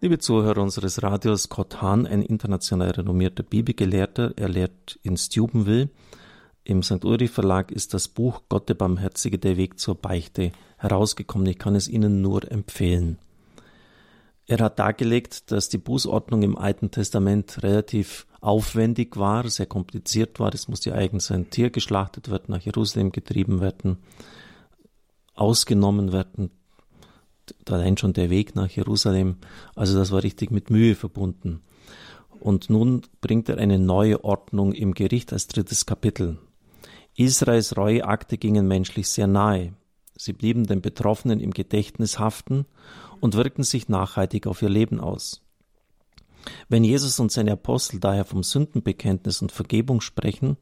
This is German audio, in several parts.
Liebe Zuhörer unseres Radios, Scott Hahn, ein international renommierter Bibelgelehrter, er lehrt in Steubenville. Im St. Uri Verlag ist das Buch Gott der Barmherzige, der Weg zur Beichte herausgekommen. Ich kann es Ihnen nur empfehlen. Er hat dargelegt, dass die Bußordnung im Alten Testament relativ aufwendig war, sehr kompliziert war. Es musste eigens ein Tier geschlachtet werden, nach Jerusalem getrieben werden, ausgenommen werden, allein schon der Weg nach Jerusalem, also das war richtig mit Mühe verbunden. Und nun bringt er eine neue Ordnung im Gericht als drittes Kapitel. Israels Reueakte gingen menschlich sehr nahe. Sie blieben den Betroffenen im Gedächtnis haften und wirkten sich nachhaltig auf ihr Leben aus. Wenn Jesus und seine Apostel daher vom Sündenbekenntnis und Vergebung sprechen,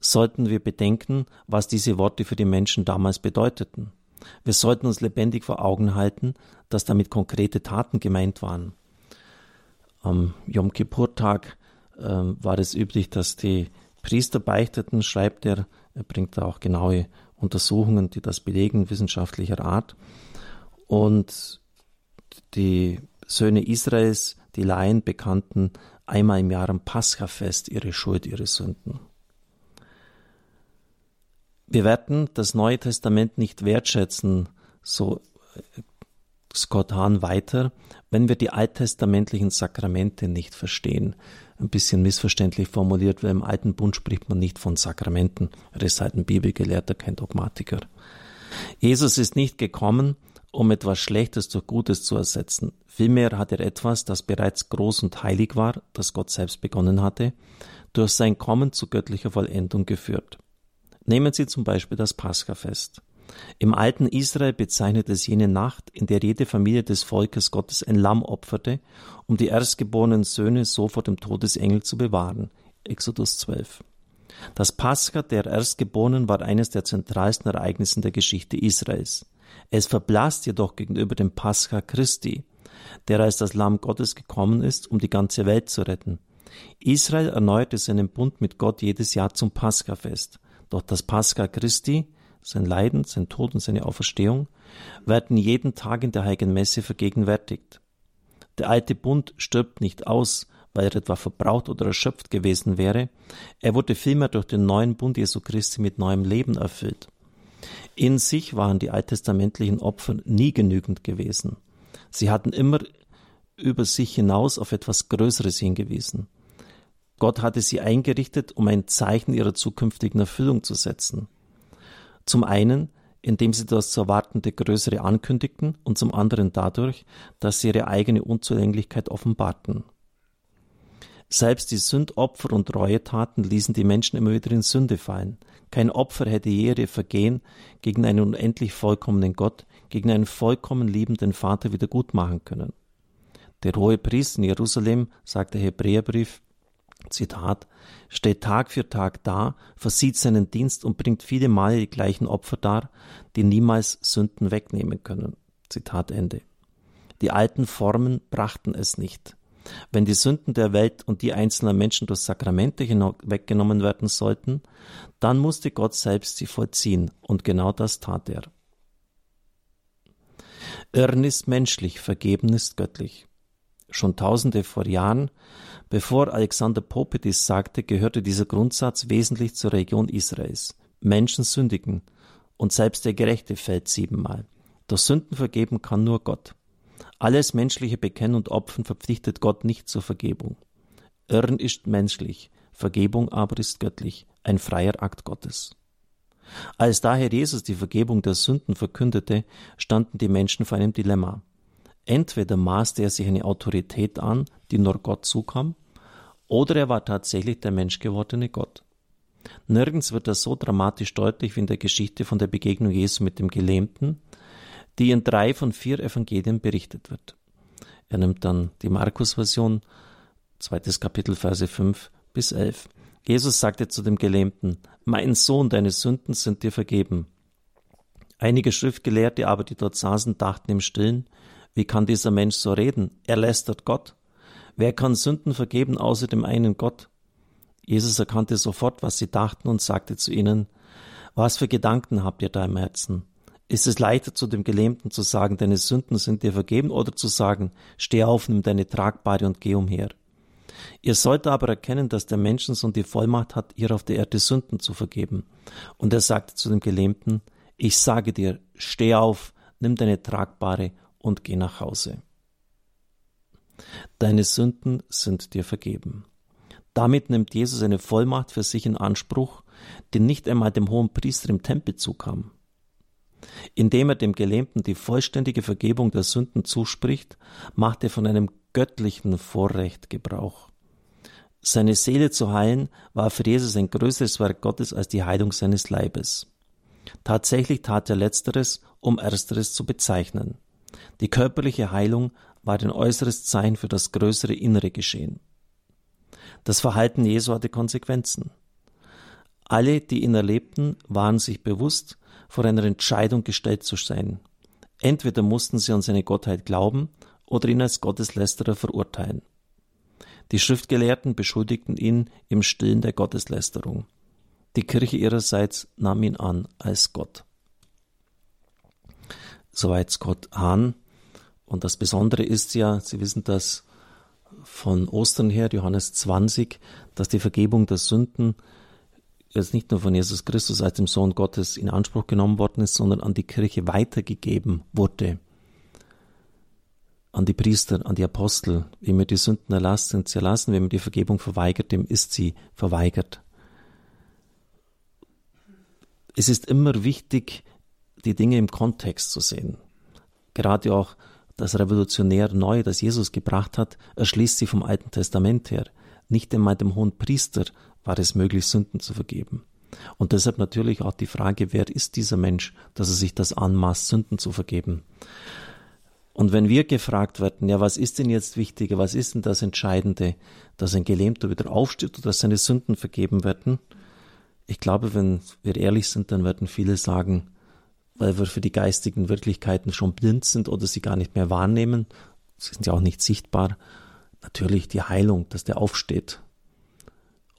sollten wir bedenken, was diese Worte für die Menschen damals bedeuteten. Wir sollten uns lebendig vor Augen halten, dass damit konkrete Taten gemeint waren. Am Yom Kippur-Tag äh, war es üblich, dass die Priester beichteten, schreibt er, er bringt da auch genaue Untersuchungen, die das belegen, wissenschaftlicher Art. Und die Söhne Israels, die Laien, bekannten einmal im Jahr am Paschafest ihre Schuld, ihre Sünden. Wir werden das Neue Testament nicht wertschätzen, so äh, Scott Hahn weiter, wenn wir die alttestamentlichen Sakramente nicht verstehen. Ein bisschen missverständlich formuliert, weil im Alten Bund spricht man nicht von Sakramenten. Er ist halt ein Bibelgelehrter, kein Dogmatiker. Jesus ist nicht gekommen, um etwas Schlechtes durch Gutes zu ersetzen. Vielmehr hat er etwas, das bereits groß und heilig war, das Gott selbst begonnen hatte, durch sein Kommen zu göttlicher Vollendung geführt. Nehmen Sie zum Beispiel das Paschafest. Im alten Israel bezeichnet es jene Nacht, in der jede Familie des Volkes Gottes ein Lamm opferte, um die erstgeborenen Söhne so vor dem Todesengel zu bewahren. Exodus 12. Das Pascha der Erstgeborenen war eines der zentralsten Ereignisse der Geschichte Israels. Es verblasst jedoch gegenüber dem Pascha Christi, der als das Lamm Gottes gekommen ist, um die ganze Welt zu retten. Israel erneuerte seinen Bund mit Gott jedes Jahr zum Paschafest. Doch das Pascha Christi, sein Leiden, sein Tod und seine Auferstehung, werden jeden Tag in der Heiligen Messe vergegenwärtigt. Der alte Bund stirbt nicht aus, weil er etwa verbraucht oder erschöpft gewesen wäre, er wurde vielmehr durch den neuen Bund Jesu Christi mit neuem Leben erfüllt. In sich waren die alttestamentlichen Opfer nie genügend gewesen. Sie hatten immer über sich hinaus auf etwas Größeres hingewiesen. Gott hatte sie eingerichtet, um ein Zeichen ihrer zukünftigen Erfüllung zu setzen. Zum einen, indem sie das zu erwartende Größere ankündigten und zum anderen dadurch, dass sie ihre eigene Unzulänglichkeit offenbarten. Selbst die Sündopfer und Reuetaten ließen die Menschen immer wieder in Sünde fallen. Kein Opfer hätte je ihre Vergehen gegen einen unendlich vollkommenen Gott, gegen einen vollkommen liebenden Vater wiedergutmachen können. Der hohe Priester in Jerusalem, sagt der Hebräerbrief, Zitat, steht Tag für Tag da, versieht seinen Dienst und bringt viele Male die gleichen Opfer dar, die niemals Sünden wegnehmen können. Zitat Ende. Die alten Formen brachten es nicht. Wenn die Sünden der Welt und die einzelner Menschen durch Sakramente weggenommen werden sollten, dann musste Gott selbst sie vollziehen, und genau das tat er. Irren ist menschlich, vergeben ist göttlich. Schon tausende vor Jahren Bevor Alexander Pope dies sagte, gehörte dieser Grundsatz wesentlich zur Region Israels. Menschen sündigen und selbst der Gerechte fällt siebenmal. Doch Sünden vergeben kann nur Gott. Alles menschliche Bekennen und Opfern verpflichtet Gott nicht zur Vergebung. Irren ist menschlich, Vergebung aber ist göttlich, ein freier Akt Gottes. Als daher Jesus die Vergebung der Sünden verkündete, standen die Menschen vor einem Dilemma. Entweder maßte er sich eine Autorität an, die nur Gott zukam, oder er war tatsächlich der menschgewordene Gott. Nirgends wird das so dramatisch deutlich wie in der Geschichte von der Begegnung Jesu mit dem Gelähmten, die in drei von vier Evangelien berichtet wird. Er nimmt dann die Markus-Version, zweites Kapitel, Verse 5 bis 11. Jesus sagte zu dem Gelähmten, Mein Sohn, deine Sünden sind dir vergeben. Einige Schriftgelehrte aber, die dort saßen, dachten im Stillen, wie kann dieser Mensch so reden? Er lästert Gott. Wer kann Sünden vergeben außer dem einen Gott? Jesus erkannte sofort, was sie dachten und sagte zu ihnen, was für Gedanken habt ihr da im Herzen? Ist es leichter zu dem Gelähmten zu sagen, deine Sünden sind dir vergeben oder zu sagen, steh auf, nimm deine Tragbare und geh umher? Ihr sollt aber erkennen, dass der Menschensohn die Vollmacht hat, ihr auf der Erde Sünden zu vergeben. Und er sagte zu dem Gelähmten, ich sage dir, steh auf, nimm deine Tragbare und geh nach Hause. Deine Sünden sind dir vergeben. Damit nimmt Jesus eine Vollmacht für sich in Anspruch, die nicht einmal dem hohen Priester im Tempel zukam. Indem er dem Gelähmten die vollständige Vergebung der Sünden zuspricht, macht er von einem göttlichen Vorrecht Gebrauch. Seine Seele zu heilen war für Jesus ein größeres Werk Gottes als die Heilung seines Leibes. Tatsächlich tat er letzteres, um ersteres zu bezeichnen. Die körperliche Heilung war ein äußeres Zeichen für das größere innere Geschehen. Das Verhalten Jesu hatte Konsequenzen. Alle, die ihn erlebten, waren sich bewusst, vor einer Entscheidung gestellt zu sein. Entweder mussten sie an seine Gottheit glauben oder ihn als Gotteslästerer verurteilen. Die Schriftgelehrten beschuldigten ihn im Stillen der Gotteslästerung. Die Kirche ihrerseits nahm ihn an als Gott. Soweit Scott Hahn. Und das Besondere ist ja, Sie wissen das von Ostern her, Johannes 20, dass die Vergebung der Sünden jetzt nicht nur von Jesus Christus als dem Sohn Gottes in Anspruch genommen worden ist, sondern an die Kirche weitergegeben wurde. An die Priester, an die Apostel. Wem ihr die Sünden erlasst, sind sie erlassen. Wem ihr die Vergebung verweigert, dem ist sie verweigert. Es ist immer wichtig, die Dinge im Kontext zu sehen. Gerade auch das revolutionär Neue, das Jesus gebracht hat, erschließt sie vom Alten Testament her. Nicht einmal dem hohen Priester war es möglich, Sünden zu vergeben. Und deshalb natürlich auch die Frage, wer ist dieser Mensch, dass er sich das anmaßt, Sünden zu vergeben. Und wenn wir gefragt werden, ja, was ist denn jetzt wichtiger, was ist denn das Entscheidende, dass ein Gelähmter wieder aufsteht oder dass seine Sünden vergeben werden? Ich glaube, wenn wir ehrlich sind, dann werden viele sagen, weil wir für die geistigen Wirklichkeiten schon blind sind oder sie gar nicht mehr wahrnehmen, sie sind ja auch nicht sichtbar, natürlich die Heilung, dass der aufsteht.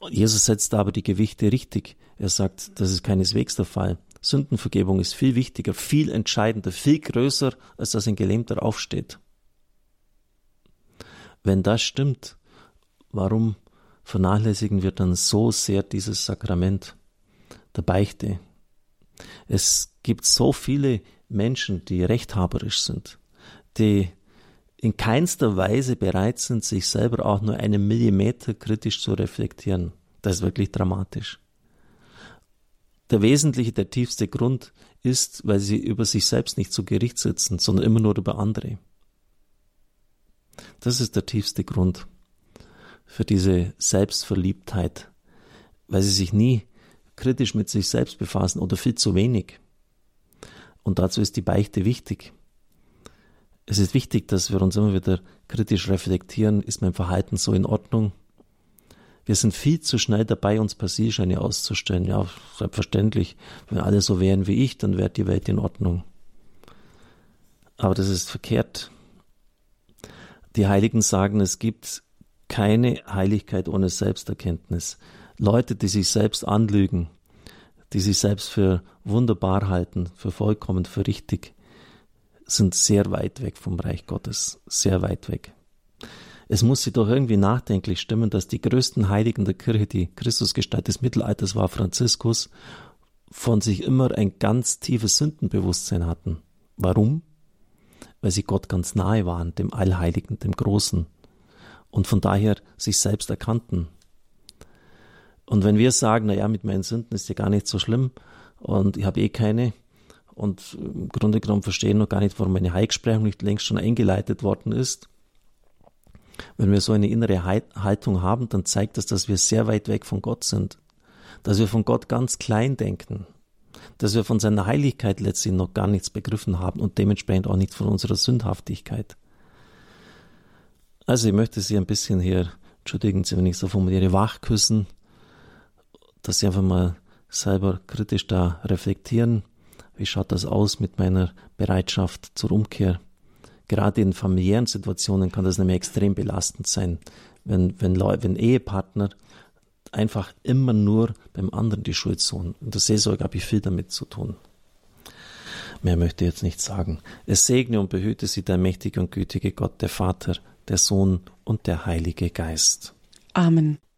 Jesus setzt aber die Gewichte richtig. Er sagt, das ist keineswegs der Fall. Sündenvergebung ist viel wichtiger, viel entscheidender, viel größer, als dass ein Gelähmter aufsteht. Wenn das stimmt, warum vernachlässigen wir dann so sehr dieses Sakrament der Beichte? Es gibt so viele Menschen, die rechthaberisch sind, die in keinster Weise bereit sind, sich selber auch nur einen Millimeter kritisch zu reflektieren. Das ist wirklich dramatisch. Der wesentliche, der tiefste Grund ist, weil sie über sich selbst nicht zu Gericht sitzen, sondern immer nur über andere. Das ist der tiefste Grund für diese Selbstverliebtheit, weil sie sich nie kritisch mit sich selbst befassen oder viel zu wenig. Und dazu ist die Beichte wichtig. Es ist wichtig, dass wir uns immer wieder kritisch reflektieren, ist mein Verhalten so in Ordnung? Wir sind viel zu schnell dabei, uns Passierscheine auszustellen. Ja, selbstverständlich, wenn alle so wären wie ich, dann wäre die Welt in Ordnung. Aber das ist verkehrt. Die Heiligen sagen, es gibt keine Heiligkeit ohne Selbsterkenntnis. Leute, die sich selbst anlügen, die sich selbst für wunderbar halten, für vollkommen, für richtig, sind sehr weit weg vom Reich Gottes, sehr weit weg. Es muss sie doch irgendwie nachdenklich stimmen, dass die größten Heiligen der Kirche, die Christusgestalt des Mittelalters war, Franziskus, von sich immer ein ganz tiefes Sündenbewusstsein hatten. Warum? Weil sie Gott ganz nahe waren, dem Allheiligen, dem Großen, und von daher sich selbst erkannten. Und wenn wir sagen, na ja, mit meinen Sünden ist ja gar nicht so schlimm und ich habe eh keine und im Grunde genommen verstehen noch gar nicht, warum meine Heilsprechung nicht längst schon eingeleitet worden ist, wenn wir so eine innere Haltung haben, dann zeigt das, dass wir sehr weit weg von Gott sind, dass wir von Gott ganz klein denken, dass wir von seiner Heiligkeit letztlich noch gar nichts begriffen haben und dementsprechend auch nicht von unserer Sündhaftigkeit. Also ich möchte Sie ein bisschen hier, entschuldigen Sie, wenn ich so formuliere, wachküssen, dass Sie einfach mal selber kritisch da reflektieren. Wie schaut das aus mit meiner Bereitschaft zur Umkehr? Gerade in familiären Situationen kann das nämlich extrem belastend sein, wenn, wenn, Leute, wenn Ehepartner einfach immer nur beim anderen die Schuld suchen. Und der Seelsorge habe ich viel damit zu tun. Mehr möchte ich jetzt nicht sagen. Es segne und behüte sie der mächtige und gütige Gott, der Vater, der Sohn und der Heilige Geist. Amen.